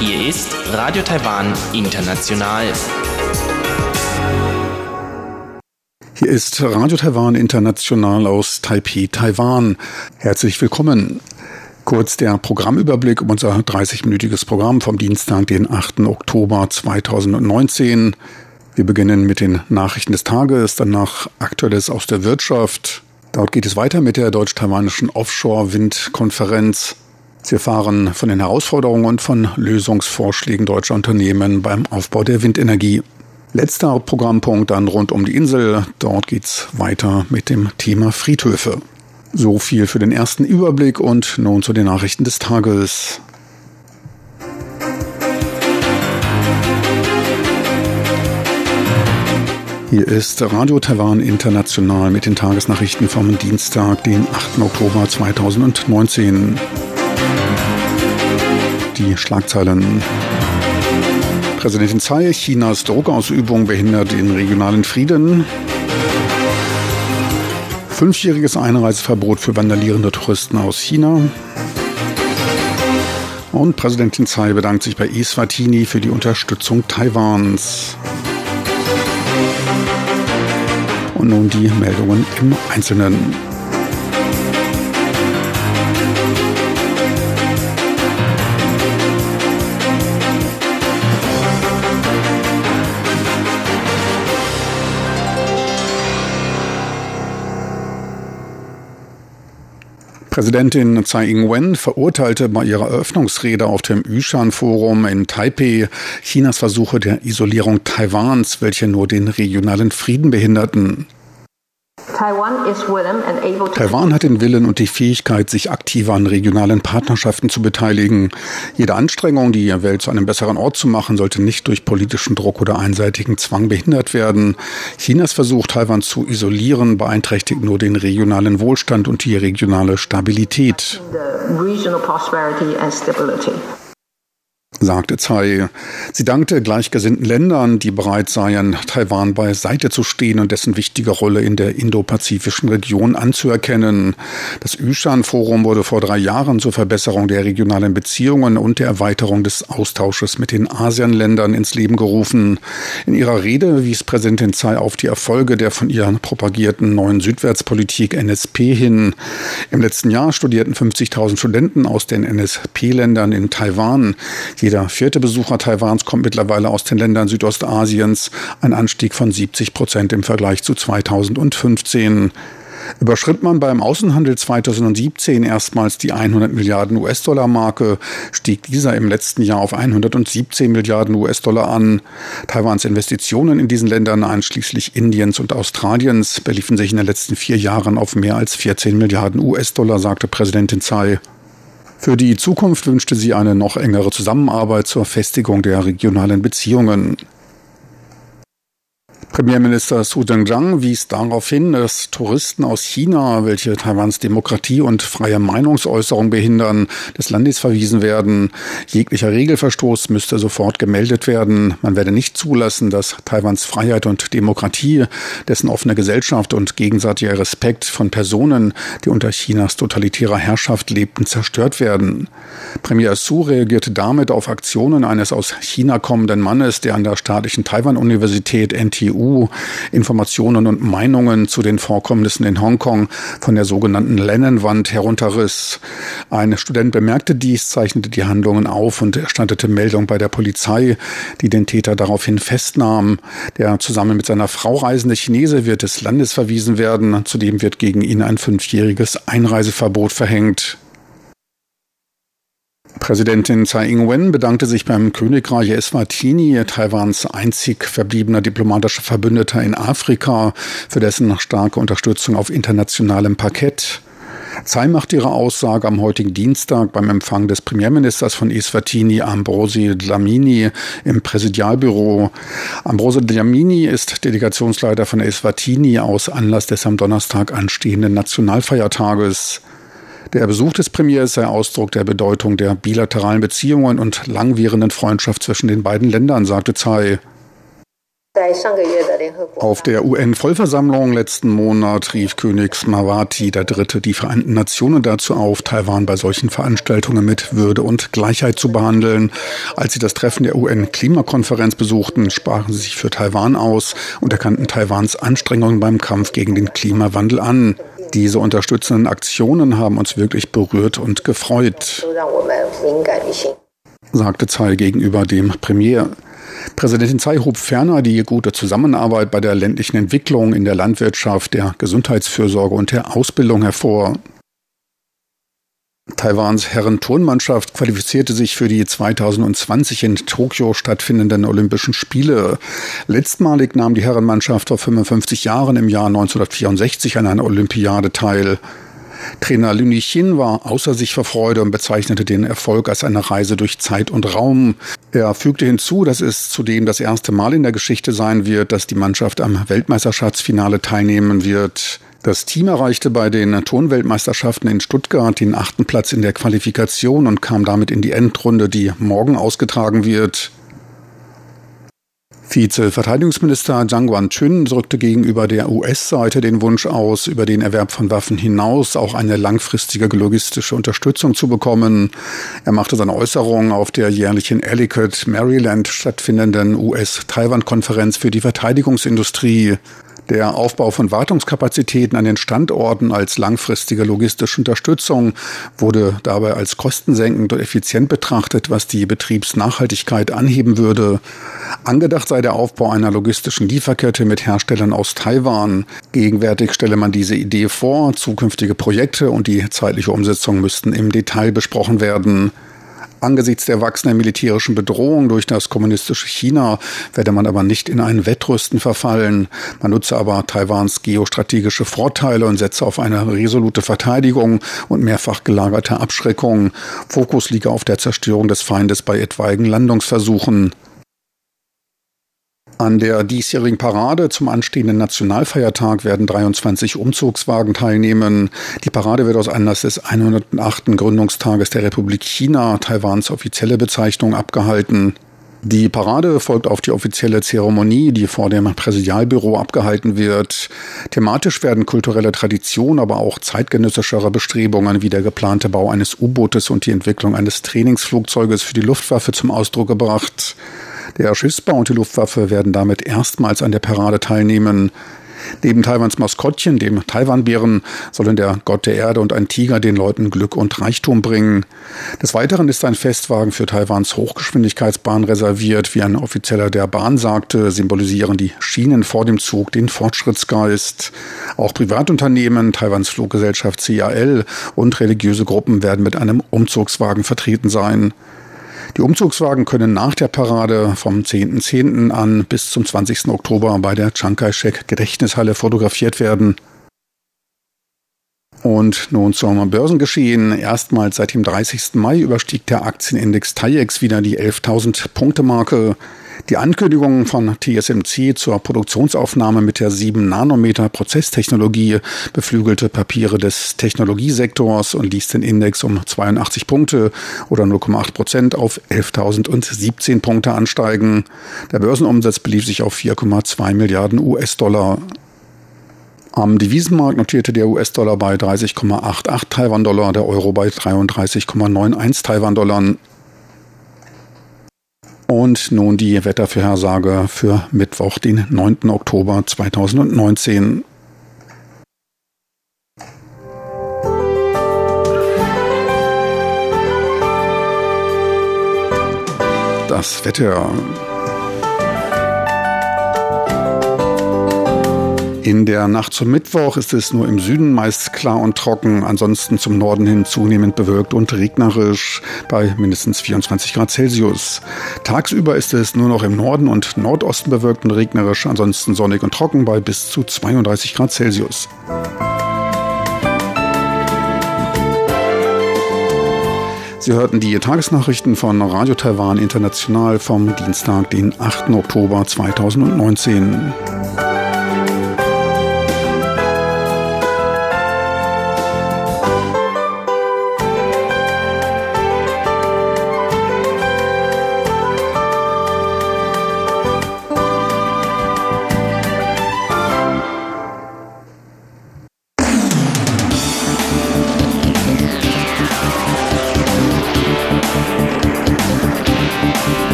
Hier ist Radio Taiwan International. Hier ist Radio Taiwan International aus Taipei, Taiwan. Herzlich willkommen. Kurz der Programmüberblick um unser 30-minütiges Programm vom Dienstag, den 8. Oktober 2019. Wir beginnen mit den Nachrichten des Tages, danach Aktuelles aus der Wirtschaft. Dort geht es weiter mit der deutsch-taiwanischen Offshore-Windkonferenz. Sie erfahren von den Herausforderungen und von Lösungsvorschlägen deutscher Unternehmen beim Aufbau der Windenergie. Letzter Programmpunkt dann rund um die Insel. Dort geht's weiter mit dem Thema Friedhöfe. So viel für den ersten Überblick und nun zu den Nachrichten des Tages. Hier ist Radio Taiwan International mit den Tagesnachrichten vom Dienstag, den 8. Oktober 2019. Die Schlagzeilen. Präsidentin Tsai, Chinas Druckausübung behindert den regionalen Frieden. Fünfjähriges Einreiseverbot für vandalierende Touristen aus China. Und Präsidentin Tsai bedankt sich bei Eswatini für die Unterstützung Taiwans. Und nun die Meldungen im Einzelnen. Präsidentin Tsai Ing-wen verurteilte bei ihrer Eröffnungsrede auf dem Yushan-Forum in Taipei Chinas Versuche der Isolierung Taiwans, welche nur den regionalen Frieden behinderten. Taiwan hat den Willen und die Fähigkeit, sich aktiver an regionalen Partnerschaften zu beteiligen. Jede Anstrengung, die Welt zu einem besseren Ort zu machen, sollte nicht durch politischen Druck oder einseitigen Zwang behindert werden. Chinas Versuch, Taiwan zu isolieren, beeinträchtigt nur den regionalen Wohlstand und die regionale Stabilität sagte Tsai. Sie dankte gleichgesinnten Ländern, die bereit seien, Taiwan beiseite zu stehen und dessen wichtige Rolle in der indopazifischen Region anzuerkennen. Das Yushan-Forum wurde vor drei Jahren zur Verbesserung der regionalen Beziehungen und der Erweiterung des Austausches mit den ASEAN-Ländern ins Leben gerufen. In ihrer Rede wies Präsidentin Tsai auf die Erfolge der von ihr propagierten neuen Südwärtspolitik NSP hin. Im letzten Jahr studierten 50.000 Studenten aus den NSP-Ländern in Taiwan. Jeder vierte Besucher Taiwans kommt mittlerweile aus den Ländern Südostasiens, ein Anstieg von 70 Prozent im Vergleich zu 2015. Überschritt man beim Außenhandel 2017 erstmals die 100 Milliarden US-Dollar-Marke, stieg dieser im letzten Jahr auf 117 Milliarden US-Dollar an. Taiwans Investitionen in diesen Ländern, einschließlich Indiens und Australiens, beliefen sich in den letzten vier Jahren auf mehr als 14 Milliarden US-Dollar, sagte Präsidentin Tsai. Für die Zukunft wünschte sie eine noch engere Zusammenarbeit zur Festigung der regionalen Beziehungen. Premierminister Su Zhenjiang wies darauf hin, dass Touristen aus China, welche Taiwans Demokratie und freie Meinungsäußerung behindern, des Landes verwiesen werden. Jeglicher Regelverstoß müsste sofort gemeldet werden. Man werde nicht zulassen, dass Taiwans Freiheit und Demokratie, dessen offene Gesellschaft und gegenseitiger Respekt von Personen, die unter Chinas totalitärer Herrschaft lebten, zerstört werden. Premier Su reagierte damit auf Aktionen eines aus China kommenden Mannes, der an der staatlichen Taiwan-Universität NTU EU Informationen und Meinungen zu den Vorkommnissen in Hongkong von der sogenannten Lennonwand herunterriss. Ein Student bemerkte dies, zeichnete die Handlungen auf und erstattete Meldung bei der Polizei, die den Täter daraufhin festnahm. Der zusammen mit seiner Frau reisende Chinese wird des Landes verwiesen werden. Zudem wird gegen ihn ein fünfjähriges Einreiseverbot verhängt. Präsidentin Tsai Ing-wen bedankte sich beim Königreich Eswatini, Taiwans einzig verbliebener diplomatischer Verbündeter in Afrika, für dessen starke Unterstützung auf internationalem Parkett. Tsai macht ihre Aussage am heutigen Dienstag beim Empfang des Premierministers von Eswatini, Ambrosi Dlamini, im Präsidialbüro. Ambrosi Dlamini ist Delegationsleiter von Eswatini aus Anlass des am Donnerstag anstehenden Nationalfeiertages. Der Besuch des Premiers sei Ausdruck der Bedeutung der bilateralen Beziehungen und langwierenden Freundschaft zwischen den beiden Ländern, sagte Tsai. Auf der UN-Vollversammlung letzten Monat rief König Smawati III. die Vereinten Nationen dazu auf, Taiwan bei solchen Veranstaltungen mit Würde und Gleichheit zu behandeln. Als sie das Treffen der UN-Klimakonferenz besuchten, sprachen sie sich für Taiwan aus und erkannten Taiwans Anstrengungen beim Kampf gegen den Klimawandel an. Diese unterstützenden Aktionen haben uns wirklich berührt und gefreut, sagte Tsai gegenüber dem Premier. Präsidentin Tsai hob ferner die gute Zusammenarbeit bei der ländlichen Entwicklung in der Landwirtschaft, der Gesundheitsfürsorge und der Ausbildung hervor. Taiwans Herren-Turnmannschaft qualifizierte sich für die 2020 in Tokio stattfindenden Olympischen Spiele. Letztmalig nahm die Herrenmannschaft vor 55 Jahren im Jahr 1964 an einer Olympiade teil. Trainer Lü Chin war außer sich vor Freude und bezeichnete den Erfolg als eine Reise durch Zeit und Raum. Er fügte hinzu, dass es zudem das erste Mal in der Geschichte sein wird, dass die Mannschaft am Weltmeisterschaftsfinale teilnehmen wird. Das Team erreichte bei den Turnweltmeisterschaften in Stuttgart den achten Platz in der Qualifikation und kam damit in die Endrunde, die morgen ausgetragen wird. Vize-Verteidigungsminister Zhang Guan-Chun drückte gegenüber der US-Seite den Wunsch aus, über den Erwerb von Waffen hinaus auch eine langfristige logistische Unterstützung zu bekommen. Er machte seine Äußerungen auf der jährlichen Ellicott, Maryland stattfindenden US-Taiwan-Konferenz für die Verteidigungsindustrie. Der Aufbau von Wartungskapazitäten an den Standorten als langfristige logistische Unterstützung wurde dabei als kostensenkend und effizient betrachtet, was die Betriebsnachhaltigkeit anheben würde. Angedacht sei der Aufbau einer logistischen Lieferkette mit Herstellern aus Taiwan. Gegenwärtig stelle man diese Idee vor, zukünftige Projekte und die zeitliche Umsetzung müssten im Detail besprochen werden. Angesichts der wachsenden militärischen Bedrohung durch das kommunistische China werde man aber nicht in ein Wettrüsten verfallen. Man nutze aber Taiwans geostrategische Vorteile und setze auf eine resolute Verteidigung und mehrfach gelagerte Abschreckung. Fokus liege auf der Zerstörung des Feindes bei etwaigen Landungsversuchen. An der diesjährigen Parade zum anstehenden Nationalfeiertag werden 23 Umzugswagen teilnehmen. Die Parade wird aus Anlass des 108. Gründungstages der Republik China, Taiwans offizielle Bezeichnung, abgehalten. Die Parade folgt auf die offizielle Zeremonie, die vor dem Präsidialbüro abgehalten wird. Thematisch werden kulturelle Traditionen, aber auch zeitgenössischere Bestrebungen wie der geplante Bau eines U-Bootes und die Entwicklung eines Trainingsflugzeuges für die Luftwaffe zum Ausdruck gebracht. Der Schiffsbau und die Luftwaffe werden damit erstmals an der Parade teilnehmen. Neben Taiwans Maskottchen, dem Taiwanbären, sollen der Gott der Erde und ein Tiger den Leuten Glück und Reichtum bringen. Des Weiteren ist ein Festwagen für Taiwans Hochgeschwindigkeitsbahn reserviert. Wie ein Offizieller der Bahn sagte, symbolisieren die Schienen vor dem Zug den Fortschrittsgeist. Auch Privatunternehmen, Taiwans Fluggesellschaft CAL und religiöse Gruppen werden mit einem Umzugswagen vertreten sein. Die Umzugswagen können nach der Parade vom 10.10. .10. an bis zum 20. Oktober bei der Chiang Kai-shek Gedächtnishalle fotografiert werden. Und nun zum Börsengeschehen. Erstmals seit dem 30. Mai überstieg der Aktienindex TAIEX wieder die 11.000 Punkte Marke. Die Ankündigung von TSMC zur Produktionsaufnahme mit der 7 Nanometer Prozesstechnologie beflügelte Papiere des Technologiesektors und ließ den Index um 82 Punkte oder 0,8 Prozent auf 11.017 Punkte ansteigen. Der Börsenumsatz belief sich auf 4,2 Milliarden US-Dollar. Am Devisenmarkt notierte der US-Dollar bei 30,88 Taiwan-Dollar, der Euro bei 33,91 Taiwan-Dollar. Und nun die Wettervorhersage für Mittwoch, den 9. Oktober 2019. Das Wetter. In der Nacht zum Mittwoch ist es nur im Süden meist klar und trocken, ansonsten zum Norden hin zunehmend bewölkt und regnerisch bei mindestens 24 Grad Celsius. Tagsüber ist es nur noch im Norden und Nordosten bewölkt und regnerisch, ansonsten sonnig und trocken bei bis zu 32 Grad Celsius. Sie hörten die Tagesnachrichten von Radio Taiwan International vom Dienstag, den 8. Oktober 2019.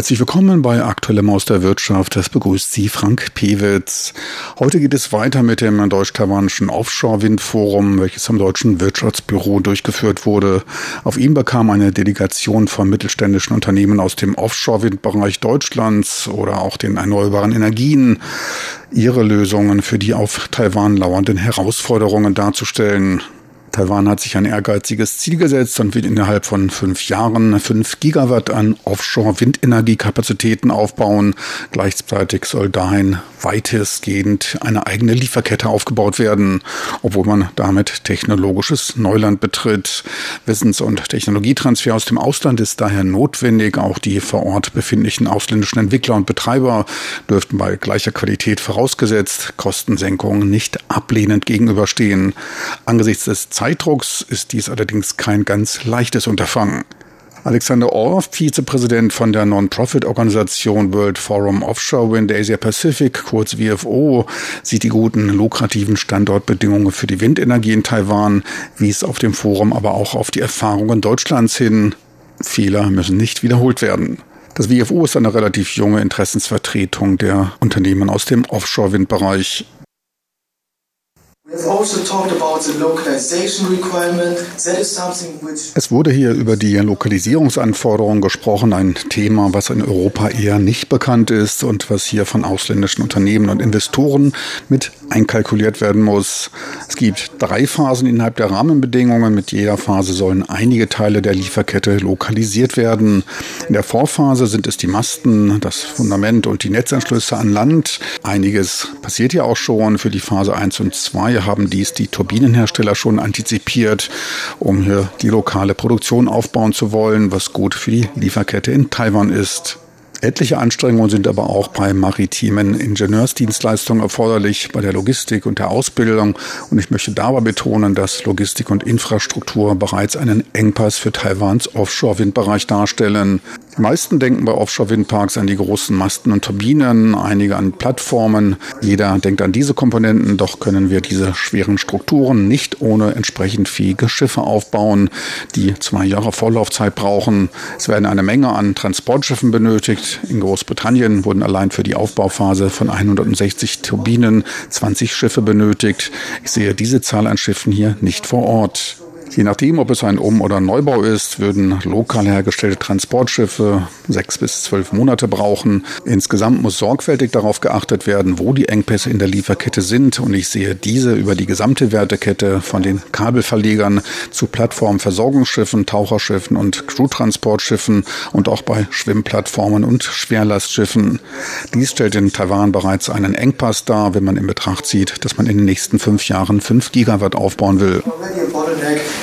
Herzlich willkommen bei Aktuelle Maus der Wirtschaft. Das begrüßt Sie Frank Pewitz. Heute geht es weiter mit dem deutsch-taiwanischen Offshore-Windforum, welches am Deutschen Wirtschaftsbüro durchgeführt wurde. Auf ihm bekam eine Delegation von mittelständischen Unternehmen aus dem Offshore-Windbereich Deutschlands oder auch den erneuerbaren Energien ihre Lösungen für die auf Taiwan lauernden Herausforderungen darzustellen. Taiwan hat sich ein ehrgeiziges Ziel gesetzt und wird innerhalb von fünf Jahren fünf Gigawatt an Offshore-Windenergiekapazitäten aufbauen. Gleichzeitig soll dahin weitestgehend eine eigene Lieferkette aufgebaut werden, obwohl man damit technologisches Neuland betritt. Wissens- und Technologietransfer aus dem Ausland ist daher notwendig. Auch die vor Ort befindlichen ausländischen Entwickler und Betreiber dürften bei gleicher Qualität vorausgesetzt Kostensenkungen nicht ablehnend gegenüberstehen. Angesichts des Zeitdrucks ist dies allerdings kein ganz leichtes Unterfangen. Alexander Orff, Vizepräsident von der Non-Profit-Organisation World Forum Offshore Wind Asia Pacific, kurz WFO, sieht die guten, lukrativen Standortbedingungen für die Windenergie in Taiwan, wies auf dem Forum aber auch auf die Erfahrungen Deutschlands hin. Fehler müssen nicht wiederholt werden. Das WFO ist eine relativ junge Interessensvertretung der Unternehmen aus dem Offshore-Windbereich. Also es wurde hier über die Lokalisierungsanforderungen gesprochen, ein Thema, was in Europa eher nicht bekannt ist und was hier von ausländischen Unternehmen und Investoren mit einkalkuliert werden muss. Es gibt drei Phasen innerhalb der Rahmenbedingungen. Mit jeder Phase sollen einige Teile der Lieferkette lokalisiert werden. In der Vorphase sind es die Masten, das Fundament und die Netzanschlüsse an Land. Einiges passiert ja auch schon. Für die Phase 1 und 2 haben dies die Turbinenhersteller schon antizipiert, um hier die lokale Produktion aufbauen zu wollen, was gut für die Lieferkette in Taiwan ist. Etliche Anstrengungen sind aber auch bei maritimen Ingenieursdienstleistungen erforderlich, bei der Logistik und der Ausbildung. Und ich möchte dabei betonen, dass Logistik und Infrastruktur bereits einen Engpass für Taiwans Offshore-Windbereich darstellen. Die meisten denken bei Offshore-Windparks an die großen Masten und Turbinen, einige an Plattformen. Jeder denkt an diese Komponenten, doch können wir diese schweren Strukturen nicht ohne entsprechend fähige Schiffe aufbauen, die zwei Jahre Vorlaufzeit brauchen. Es werden eine Menge an Transportschiffen benötigt. In Großbritannien wurden allein für die Aufbauphase von 160 Turbinen 20 Schiffe benötigt. Ich sehe diese Zahl an Schiffen hier nicht vor Ort. Je nachdem, ob es ein Um- oder Neubau ist, würden lokal hergestellte Transportschiffe sechs bis zwölf Monate brauchen. Insgesamt muss sorgfältig darauf geachtet werden, wo die Engpässe in der Lieferkette sind. Und ich sehe diese über die gesamte Wertekette von den Kabelverlegern zu Plattformversorgungsschiffen, Taucherschiffen und Crewtransportschiffen und auch bei Schwimmplattformen und Schwerlastschiffen. Dies stellt in Taiwan bereits einen Engpass dar, wenn man in Betracht zieht, dass man in den nächsten fünf Jahren fünf Gigawatt aufbauen will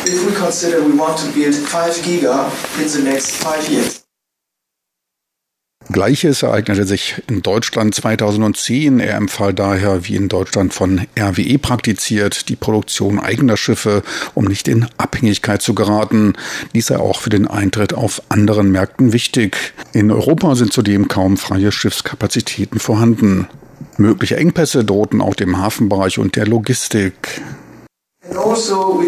if we consider we want to build 5 Giga in the next 5 years. Gleiches ereignete sich in Deutschland 2010. Er empfahl daher, wie in Deutschland von RWE praktiziert, die Produktion eigener Schiffe, um nicht in Abhängigkeit zu geraten. Dies sei auch für den Eintritt auf anderen Märkten wichtig. In Europa sind zudem kaum freie Schiffskapazitäten vorhanden. Mögliche Engpässe drohten auch dem Hafenbereich und der Logistik. Also,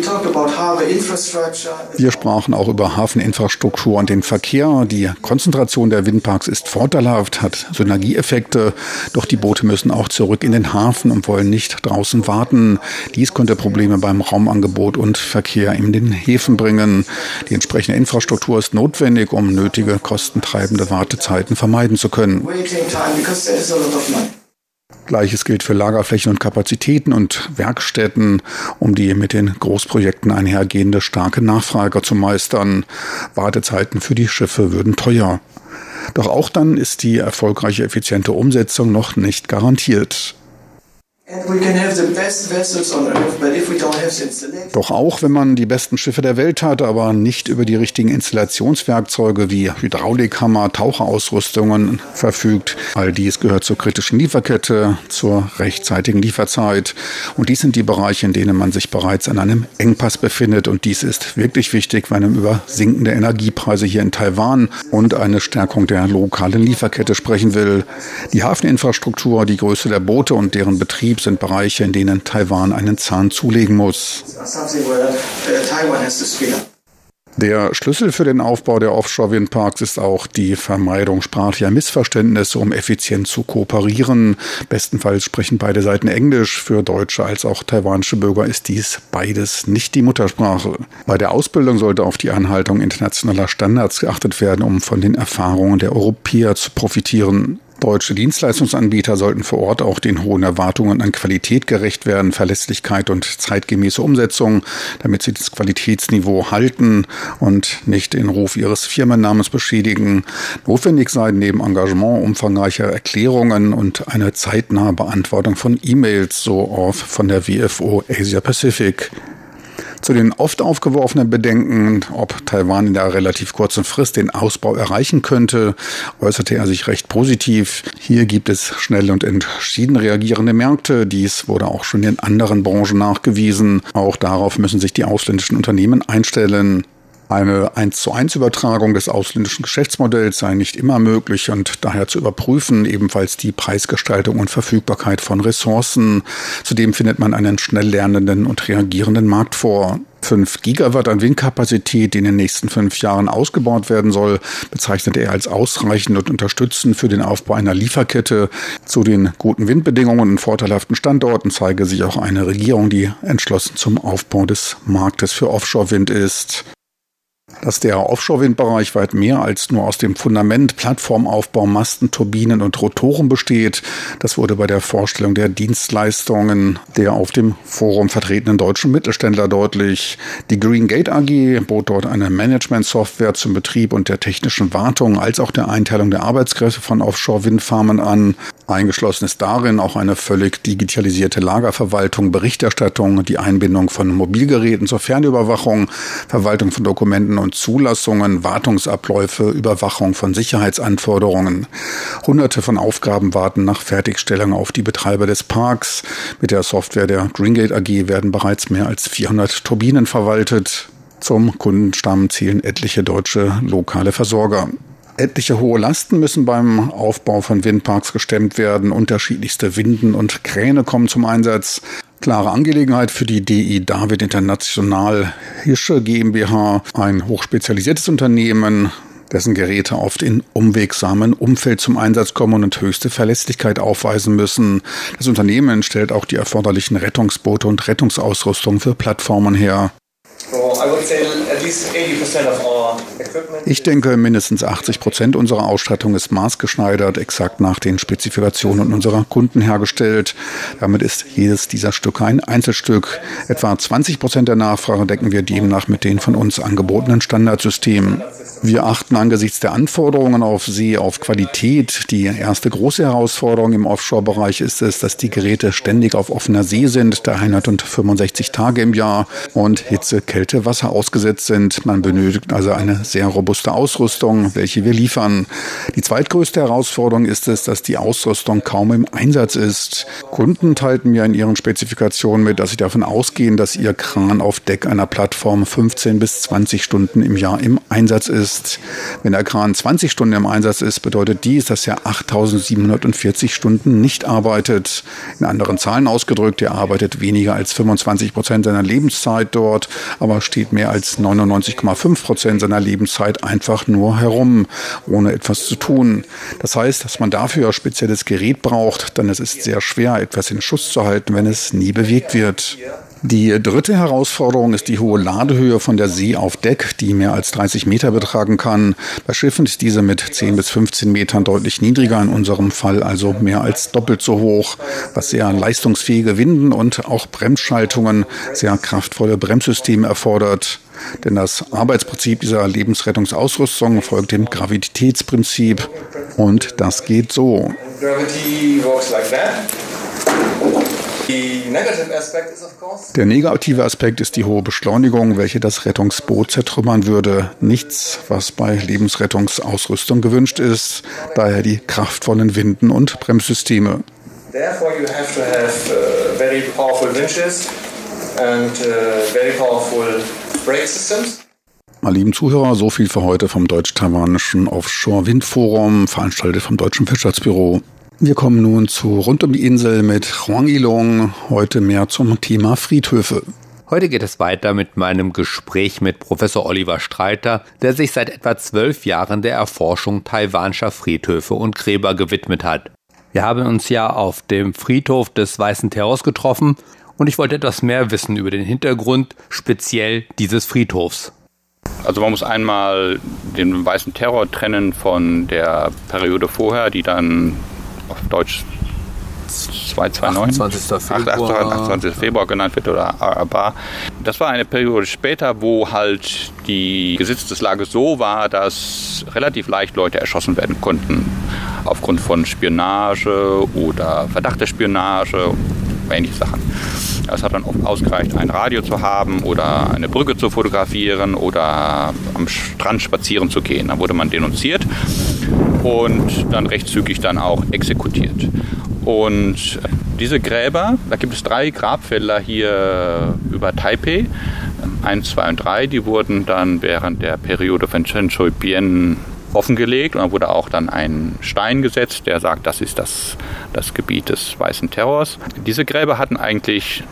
Wir sprachen auch über Hafeninfrastruktur und den Verkehr. Die Konzentration der Windparks ist vorteilhaft, hat Synergieeffekte, doch die Boote müssen auch zurück in den Hafen und wollen nicht draußen warten. Dies könnte Probleme beim Raumangebot und Verkehr in den Häfen bringen. Die entsprechende Infrastruktur ist notwendig, um nötige kostentreibende Wartezeiten vermeiden zu können. Gleiches gilt für Lagerflächen und Kapazitäten und Werkstätten, um die mit den Großprojekten einhergehende starke Nachfrage zu meistern. Wartezeiten für die Schiffe würden teuer. Doch auch dann ist die erfolgreiche effiziente Umsetzung noch nicht garantiert. Doch auch wenn man die besten Schiffe der Welt hat, aber nicht über die richtigen Installationswerkzeuge wie Hydraulikhammer, Taucherausrüstungen verfügt, all dies gehört zur kritischen Lieferkette, zur rechtzeitigen Lieferzeit. Und dies sind die Bereiche, in denen man sich bereits an einem Engpass befindet. Und dies ist wirklich wichtig, wenn man über sinkende Energiepreise hier in Taiwan und eine Stärkung der lokalen Lieferkette sprechen will. Die Hafeninfrastruktur, die Größe der Boote und deren Betrieb Betrieb sind Bereiche, in denen Taiwan einen Zahn zulegen muss. Der Schlüssel für den Aufbau der Offshore-Windparks ist auch die Vermeidung sprachlicher Missverständnisse, um effizient zu kooperieren. Bestenfalls sprechen beide Seiten Englisch. Für deutsche als auch taiwanische Bürger ist dies beides nicht die Muttersprache. Bei der Ausbildung sollte auf die Einhaltung internationaler Standards geachtet werden, um von den Erfahrungen der Europäer zu profitieren. Deutsche Dienstleistungsanbieter sollten vor Ort auch den hohen Erwartungen an Qualität gerecht werden, Verlässlichkeit und zeitgemäße Umsetzung, damit sie das Qualitätsniveau halten und nicht den Ruf ihres Firmennamens beschädigen. Notwendig seien neben Engagement umfangreicher Erklärungen und eine zeitnahe Beantwortung von E-Mails, so off von der WFO Asia Pacific. Zu den oft aufgeworfenen Bedenken, ob Taiwan in der relativ kurzen Frist den Ausbau erreichen könnte, äußerte er sich recht positiv. Hier gibt es schnell und entschieden reagierende Märkte. Dies wurde auch schon in anderen Branchen nachgewiesen. Auch darauf müssen sich die ausländischen Unternehmen einstellen. Eine 1 zu 1 Übertragung des ausländischen Geschäftsmodells sei nicht immer möglich und daher zu überprüfen ebenfalls die Preisgestaltung und Verfügbarkeit von Ressourcen. Zudem findet man einen schnell lernenden und reagierenden Markt vor. 5 Gigawatt an Windkapazität, die in den nächsten fünf Jahren ausgebaut werden soll, bezeichnet er als ausreichend und unterstützend für den Aufbau einer Lieferkette. Zu den guten Windbedingungen und vorteilhaften Standorten zeige sich auch eine Regierung, die entschlossen zum Aufbau des Marktes für Offshore-Wind ist dass der Offshore-Windbereich weit mehr als nur aus dem Fundament, Plattformaufbau, Masten, Turbinen und Rotoren besteht. Das wurde bei der Vorstellung der Dienstleistungen der auf dem Forum vertretenen deutschen Mittelständler deutlich. Die Green Gate AG bot dort eine Management-Software zum Betrieb und der technischen Wartung als auch der Einteilung der Arbeitskräfte von Offshore-Windfarmen an. Eingeschlossen ist darin auch eine völlig digitalisierte Lagerverwaltung, Berichterstattung, die Einbindung von Mobilgeräten zur Fernüberwachung, Verwaltung von Dokumenten und Zulassungen, Wartungsabläufe, Überwachung von Sicherheitsanforderungen. Hunderte von Aufgaben warten nach Fertigstellung auf die Betreiber des Parks. Mit der Software der Greengate AG werden bereits mehr als 400 Turbinen verwaltet. Zum Kundenstamm zählen etliche deutsche lokale Versorger. Etliche hohe Lasten müssen beim Aufbau von Windparks gestemmt werden. Unterschiedlichste Winden und Kräne kommen zum Einsatz. Klare Angelegenheit für die DI David International Hische GmbH, ein hochspezialisiertes Unternehmen, dessen Geräte oft in umwegsamen Umfeld zum Einsatz kommen und höchste Verlässlichkeit aufweisen müssen. Das Unternehmen stellt auch die erforderlichen Rettungsboote und Rettungsausrüstung für Plattformen her. Ich denke, mindestens 80 Prozent unserer Ausstattung ist maßgeschneidert, exakt nach den Spezifikationen unserer Kunden hergestellt. Damit ist jedes dieser Stücke ein Einzelstück. Etwa 20 Prozent der Nachfrage decken wir demnach mit den von uns angebotenen Standardsystemen. Wir achten angesichts der Anforderungen auf See auf Qualität. Die erste große Herausforderung im Offshore-Bereich ist es, dass die Geräte ständig auf offener See sind, 365 Tage im Jahr und Hitze, Kälte, Wasser ausgesetzt sind. Man benötigt also eine sehr robuste Ausrüstung, welche wir liefern. Die zweitgrößte Herausforderung ist es, dass die Ausrüstung kaum im Einsatz ist. Kunden teilten mir in ihren Spezifikationen mit, dass sie davon ausgehen, dass ihr Kran auf Deck einer Plattform 15 bis 20 Stunden im Jahr im Einsatz ist. Wenn der Kran 20 Stunden im Einsatz ist, bedeutet dies, dass er 8740 Stunden nicht arbeitet. In anderen Zahlen ausgedrückt, er arbeitet weniger als 25 Prozent seiner Lebenszeit dort, aber steht mehr als 99,5 Prozent seiner Lebenszeit einfach nur herum, ohne etwas zu tun. Das heißt, dass man dafür spezielles Gerät braucht, denn es ist sehr schwer, etwas in Schuss zu halten, wenn es nie bewegt wird. Die dritte Herausforderung ist die hohe Ladehöhe von der See auf Deck, die mehr als 30 Meter betragen kann. Bei Schiffen ist diese mit 10 bis 15 Metern deutlich niedriger, in unserem Fall also mehr als doppelt so hoch, was sehr leistungsfähige Winden und auch Bremsschaltungen, sehr kraftvolle Bremssysteme erfordert. Denn das Arbeitsprinzip dieser Lebensrettungsausrüstung folgt dem Gravitätsprinzip und das geht so. Gravity works like that. Der negative Aspekt ist die hohe Beschleunigung, welche das Rettungsboot zertrümmern würde. Nichts, was bei Lebensrettungsausrüstung gewünscht ist. Daher die kraftvollen Winden und Bremssysteme. Therefore you have to have uh, very powerful winches and uh, very powerful brake systems. Meine lieben Zuhörer, so viel für heute vom deutsch-taiwanischen Offshore-Windforum, veranstaltet vom Deutschen Wirtschaftsbüro. Wir kommen nun zu Rund um die Insel mit Huang Ilong, heute mehr zum Thema Friedhöfe. Heute geht es weiter mit meinem Gespräch mit Professor Oliver Streiter, der sich seit etwa zwölf Jahren der Erforschung taiwanischer Friedhöfe und Gräber gewidmet hat. Wir haben uns ja auf dem Friedhof des Weißen Terrors getroffen und ich wollte etwas mehr wissen über den Hintergrund speziell dieses Friedhofs. Also man muss einmal den Weißen Terror trennen von der Periode vorher, die dann auf Deutsch 229, 28. Februar. 28. Februar genannt wird oder Araba. Das war eine Periode später, wo halt die Gesetzeslage so war, dass relativ leicht Leute erschossen werden konnten aufgrund von Spionage oder Verdacht der Spionage, ähnliche Sachen. Es hat dann oft ausgereicht, ein Radio zu haben oder eine Brücke zu fotografieren oder am Strand spazieren zu gehen. Dann wurde man denunziert und dann recht zügig dann auch exekutiert. Und diese Gräber, da gibt es drei Grabfelder hier über Taipei. Eins, zwei und drei, die wurden dann während der Periode von Chen Shui-Bian offengelegt und da wurde auch dann ein Stein gesetzt, der sagt, das ist das, das Gebiet des Weißen Terrors. Diese Gräber hatten eigentlich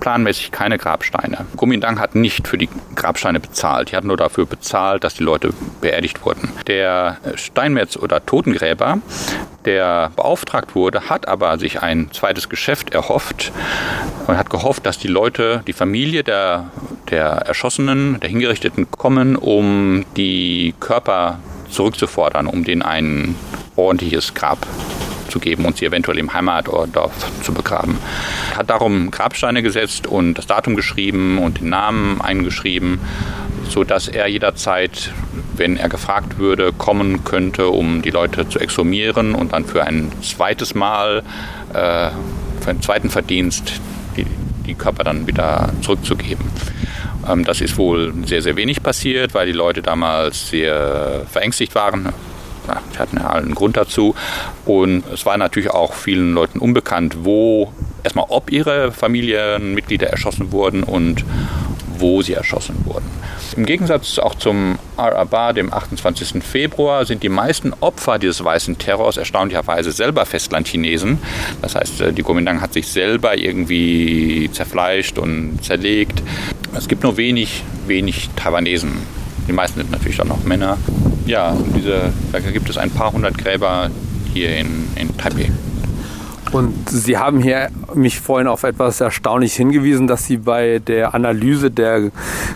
planmäßig keine Grabsteine. Kuomintang hat nicht für die Grabsteine bezahlt. Die hat nur dafür bezahlt, dass die Leute beerdigt wurden. Der Steinmetz oder Totengräber, der beauftragt wurde, hat aber sich ein zweites Geschäft erhofft und hat gehofft, dass die Leute, die Familie der, der Erschossenen, der Hingerichteten kommen, um die Körper zurückzufordern, um denen ein ordentliches Grab zu geben und sie eventuell im Heimatort zu begraben. Hat darum Grabsteine gesetzt und das Datum geschrieben und den Namen eingeschrieben, sodass er jederzeit, wenn er gefragt würde, kommen könnte, um die Leute zu exhumieren und dann für ein zweites Mal, äh, für einen zweiten Verdienst, die, die Körper dann wieder zurückzugeben. Ähm, das ist wohl sehr, sehr wenig passiert, weil die Leute damals sehr verängstigt waren Sie hatten ja einen Grund dazu. Und es war natürlich auch vielen Leuten unbekannt, wo erstmal, ob ihre Familienmitglieder erschossen wurden und wo sie erschossen wurden. Im Gegensatz auch zum Araba, dem 28. Februar, sind die meisten Opfer dieses weißen Terrors erstaunlicherweise selber Festlandchinesen. Das heißt, äh, die Kuomintang hat sich selber irgendwie zerfleischt und zerlegt. Es gibt nur wenig, wenig Taiwanesen. Die meisten sind natürlich dann auch Männer. Ja, diese, da gibt es ein paar hundert Gräber hier in, in Taipei. Und Sie haben hier mich vorhin auf etwas Erstaunliches hingewiesen, dass Sie bei der Analyse der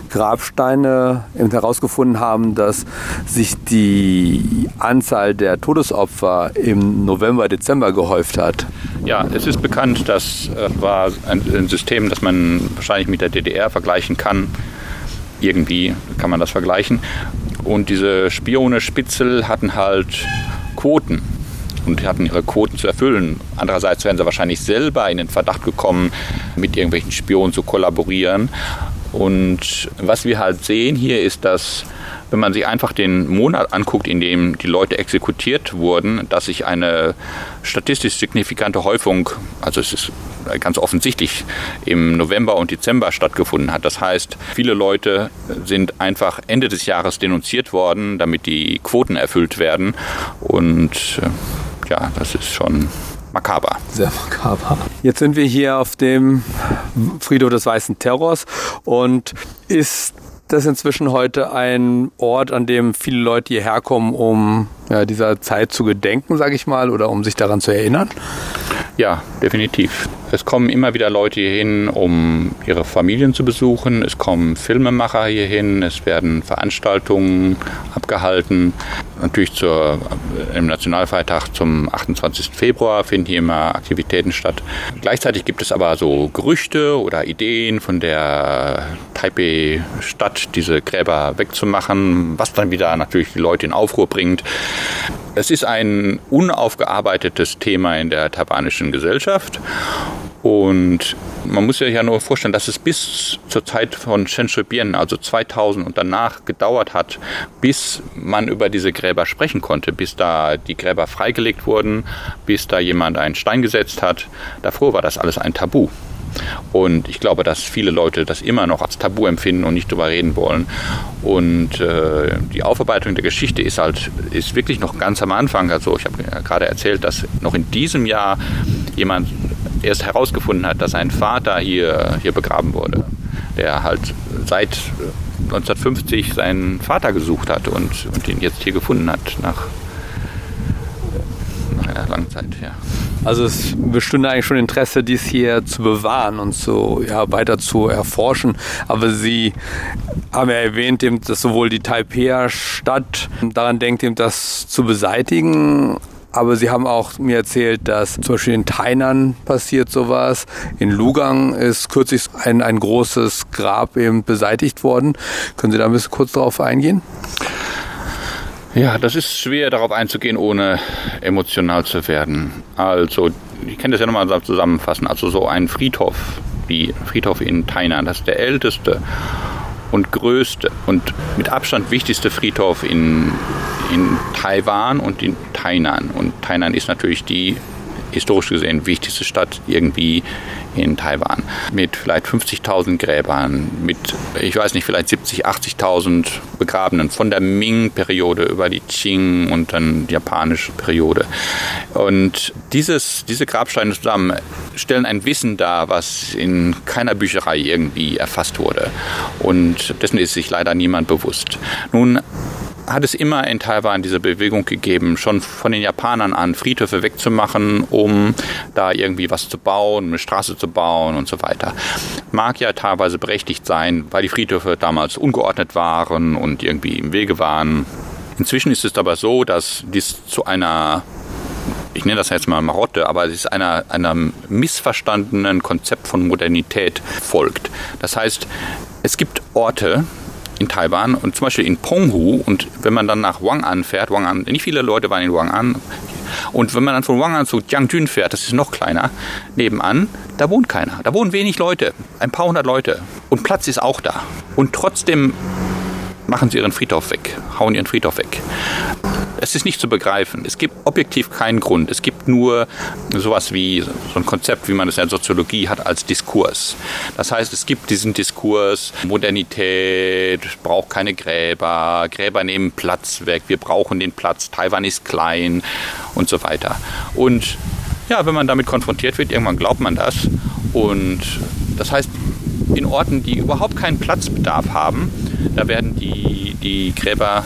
Grabsteine herausgefunden haben, dass sich die Anzahl der Todesopfer im November, Dezember gehäuft hat. Ja, es ist bekannt, das äh, war ein System, das man wahrscheinlich mit der DDR vergleichen kann. Irgendwie kann man das vergleichen. Und diese Spione Spitzel hatten halt Quoten und hatten ihre Quoten zu erfüllen. Andererseits wären sie wahrscheinlich selber in den Verdacht gekommen, mit irgendwelchen Spionen zu kollaborieren. Und was wir halt sehen hier ist, dass wenn man sich einfach den Monat anguckt, in dem die Leute exekutiert wurden, dass sich eine statistisch signifikante Häufung, also es ist ganz offensichtlich im November und Dezember stattgefunden hat. Das heißt, viele Leute sind einfach Ende des Jahres denunziert worden, damit die Quoten erfüllt werden. Und äh, ja, das ist schon makaber. Sehr makaber. Jetzt sind wir hier auf dem Friedhof des Weißen Terrors und ist das inzwischen heute ein Ort, an dem viele Leute hierher kommen, um ja, dieser Zeit zu gedenken, sage ich mal, oder um sich daran zu erinnern? Ja, definitiv. Es kommen immer wieder Leute hierhin, um ihre Familien zu besuchen. Es kommen Filmemacher hierhin. Es werden Veranstaltungen abgehalten. Natürlich zur, im Nationalfeiertag zum 28. Februar finden hier immer Aktivitäten statt. Gleichzeitig gibt es aber so Gerüchte oder Ideen von der Taipei-Stadt, diese Gräber wegzumachen, was dann wieder natürlich die Leute in Aufruhr bringt. Es ist ein unaufgearbeitetes Thema in der taiwanischen Gesellschaft. Und man muss sich ja nur vorstellen, dass es bis zur Zeit von Chen Shui-bian, also 2000 und danach gedauert hat, bis man über diese Gräber sprechen konnte, bis da die Gräber freigelegt wurden, bis da jemand einen Stein gesetzt hat. Davor war das alles ein Tabu. Und ich glaube, dass viele Leute das immer noch als Tabu empfinden und nicht darüber reden wollen. Und äh, die Aufarbeitung der Geschichte ist halt ist wirklich noch ganz am Anfang. Also ich habe gerade erzählt, dass noch in diesem Jahr jemand erst herausgefunden hat, dass sein Vater hier, hier begraben wurde. der halt seit 1950 seinen Vater gesucht hat und, und ihn jetzt hier gefunden hat nach einer langen Zeit. Ja. Also es bestünde eigentlich schon Interesse, dies hier zu bewahren und so ja, weiter zu erforschen. Aber Sie haben ja erwähnt, dass sowohl die Taipei Stadt daran denkt, das zu beseitigen, aber Sie haben auch mir erzählt, dass zum Beispiel in Tainan passiert sowas. In Lugang ist kürzlich ein, ein großes Grab eben beseitigt worden. Können Sie da ein bisschen kurz darauf eingehen? Ja, das ist schwer darauf einzugehen, ohne emotional zu werden. Also, ich kann das ja nochmal zusammenfassen. Also so ein Friedhof, wie Friedhof in Tainan, das ist der älteste und größte und mit Abstand wichtigste Friedhof in, in Taiwan und in Tainan. Und Tainan ist natürlich die historisch gesehen wichtigste Stadt irgendwie in Taiwan. Mit vielleicht 50.000 Gräbern, mit, ich weiß nicht, vielleicht 70.000, 80.000 Begrabenen von der Ming-Periode über die Qing und dann die japanische Periode. Und dieses, diese Grabsteine zusammen stellen ein Wissen dar, was in keiner Bücherei irgendwie erfasst wurde. Und dessen ist sich leider niemand bewusst. Nun hat es immer in Taiwan diese Bewegung gegeben, schon von den Japanern an Friedhöfe wegzumachen, um da irgendwie was zu bauen, eine Straße zu bauen und so weiter. Mag ja teilweise berechtigt sein, weil die Friedhöfe damals ungeordnet waren und irgendwie im Wege waren. Inzwischen ist es aber so, dass dies zu einer ich nenne das jetzt mal Marotte, aber es ist einer, einem missverstandenen Konzept von Modernität folgt. Das heißt, es gibt Orte, in Taiwan und zum Beispiel in Penghu und wenn man dann nach Wang'an fährt, Wang'an, nicht viele Leute waren in Wang'an. Und wenn man dann von Wang'an zu Jiangjun fährt, das ist noch kleiner, nebenan, da wohnt keiner, da wohnen wenig Leute, ein paar hundert Leute. Und Platz ist auch da. Und trotzdem machen sie ihren Friedhof weg, hauen ihren Friedhof weg. Es ist nicht zu begreifen. Es gibt objektiv keinen Grund. Es gibt nur sowas wie so ein Konzept, wie man es in der Soziologie hat, als Diskurs. Das heißt, es gibt diesen Diskurs, Modernität braucht keine Gräber, Gräber nehmen Platz weg, wir brauchen den Platz, Taiwan ist klein und so weiter. Und ja, wenn man damit konfrontiert wird, irgendwann glaubt man das. Und das heißt, in Orten, die überhaupt keinen Platzbedarf haben, da werden die, die Gräber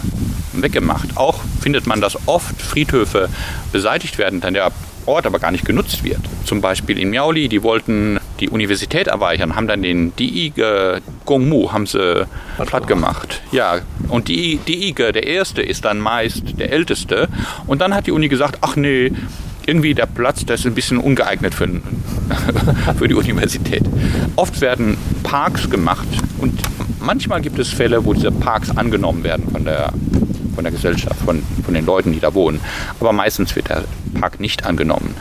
weggemacht. Auch findet man, dass oft Friedhöfe beseitigt werden, dann der Ort aber gar nicht genutzt wird. Zum Beispiel in Miaoli, die wollten die Universität erweitern, haben dann den Diige Gongmu haben sie platt gemacht. Ja, und die Diige, der erste, ist dann meist der älteste. Und dann hat die Uni gesagt, ach nee, irgendwie der Platz, der ist ein bisschen ungeeignet für, für die Universität. Oft werden Parks gemacht und manchmal gibt es Fälle, wo diese Parks angenommen werden von der von der Gesellschaft, von, von den Leuten, die da wohnen. Aber meistens wird der Park nicht angenommen.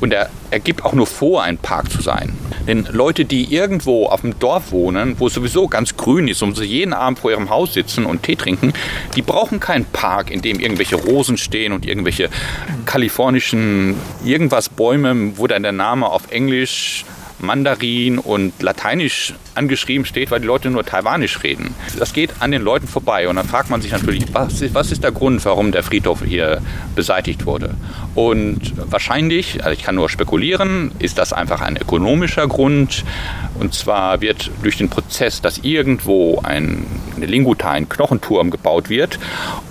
Und er, er gibt auch nur vor, ein Park zu sein. Denn Leute, die irgendwo auf dem Dorf wohnen, wo es sowieso ganz grün ist und sie jeden Abend vor ihrem Haus sitzen und Tee trinken, die brauchen keinen Park, in dem irgendwelche Rosen stehen und irgendwelche kalifornischen irgendwas Bäume, wo dann der Name auf Englisch Mandarin und Lateinisch angeschrieben steht, weil die Leute nur Taiwanisch reden. Das geht an den Leuten vorbei und dann fragt man sich natürlich, was ist, was ist der Grund, warum der Friedhof hier beseitigt wurde? Und wahrscheinlich, also ich kann nur spekulieren, ist das einfach ein ökonomischer Grund. Und zwar wird durch den Prozess, dass irgendwo ein, eine Linguta, ein Knochenturm gebaut wird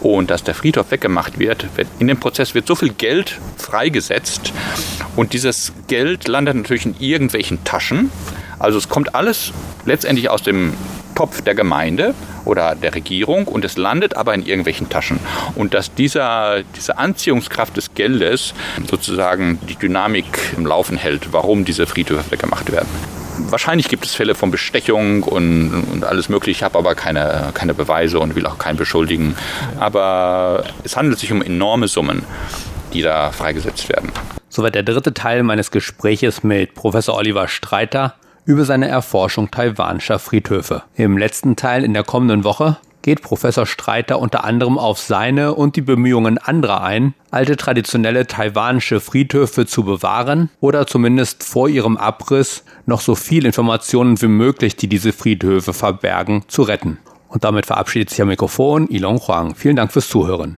und dass der Friedhof weggemacht wird, wird, in dem Prozess wird so viel Geld freigesetzt und dieses Geld landet natürlich in irgendwelchen Taschen. Also es kommt alles letztendlich aus dem Topf der Gemeinde oder der Regierung und es landet aber in irgendwelchen Taschen. Und dass dieser, diese Anziehungskraft des Geldes sozusagen die Dynamik im Laufen hält, warum diese Friedhöfe weggemacht werden. Wahrscheinlich gibt es Fälle von Bestechung und, und alles Mögliche. Ich habe aber keine, keine Beweise und will auch keinen beschuldigen. Aber es handelt sich um enorme Summen, die da freigesetzt werden. Soweit der dritte Teil meines Gespräches mit Professor Oliver Streiter über seine Erforschung taiwanischer Friedhöfe. Im letzten Teil in der kommenden Woche geht Professor Streiter unter anderem auf seine und die Bemühungen anderer ein, alte traditionelle taiwanische Friedhöfe zu bewahren oder zumindest vor ihrem Abriss noch so viel Informationen wie möglich, die diese Friedhöfe verbergen, zu retten. Und damit verabschiedet sich am Mikrofon Ilon Huang. Vielen Dank fürs Zuhören.